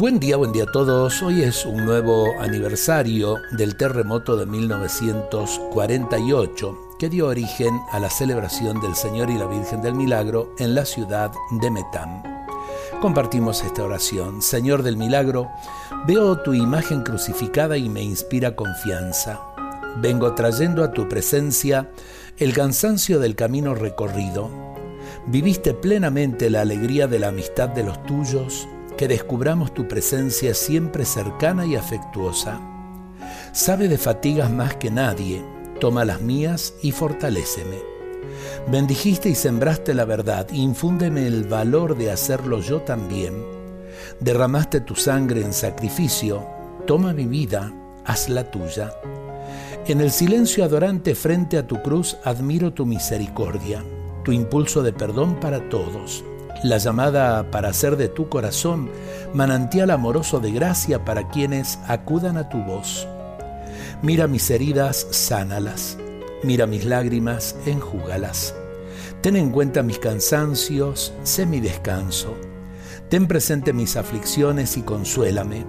Buen día, buen día a todos. Hoy es un nuevo aniversario del terremoto de 1948 que dio origen a la celebración del Señor y la Virgen del Milagro en la ciudad de Metam. Compartimos esta oración. Señor del Milagro, veo tu imagen crucificada y me inspira confianza. Vengo trayendo a tu presencia el cansancio del camino recorrido. Viviste plenamente la alegría de la amistad de los tuyos, que descubramos tu presencia siempre cercana y afectuosa. Sabe de fatigas más que nadie, toma las mías y fortaléceme. Bendijiste y sembraste la verdad, infúndeme el valor de hacerlo yo también. Derramaste tu sangre en sacrificio, toma mi vida, haz la tuya. En el silencio adorante frente a tu cruz admiro tu misericordia, tu impulso de perdón para todos, la llamada para hacer de tu corazón manantial amoroso de gracia para quienes acudan a tu voz. Mira mis heridas, sánalas. Mira mis lágrimas, enjúgalas. Ten en cuenta mis cansancios, sé mi descanso. Ten presente mis aflicciones y consuélame.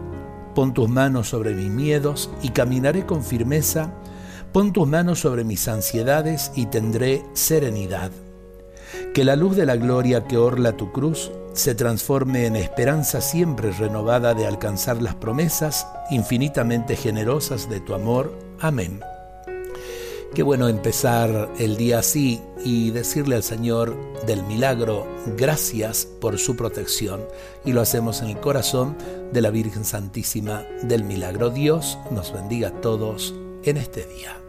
Pon tus manos sobre mis miedos y caminaré con firmeza. Pon tus manos sobre mis ansiedades y tendré serenidad. Que la luz de la gloria que orla tu cruz se transforme en esperanza siempre renovada de alcanzar las promesas infinitamente generosas de tu amor. Amén. Qué bueno empezar el día así y decirle al Señor del milagro gracias por su protección. Y lo hacemos en el corazón de la Virgen Santísima del Milagro. Dios nos bendiga a todos en este día.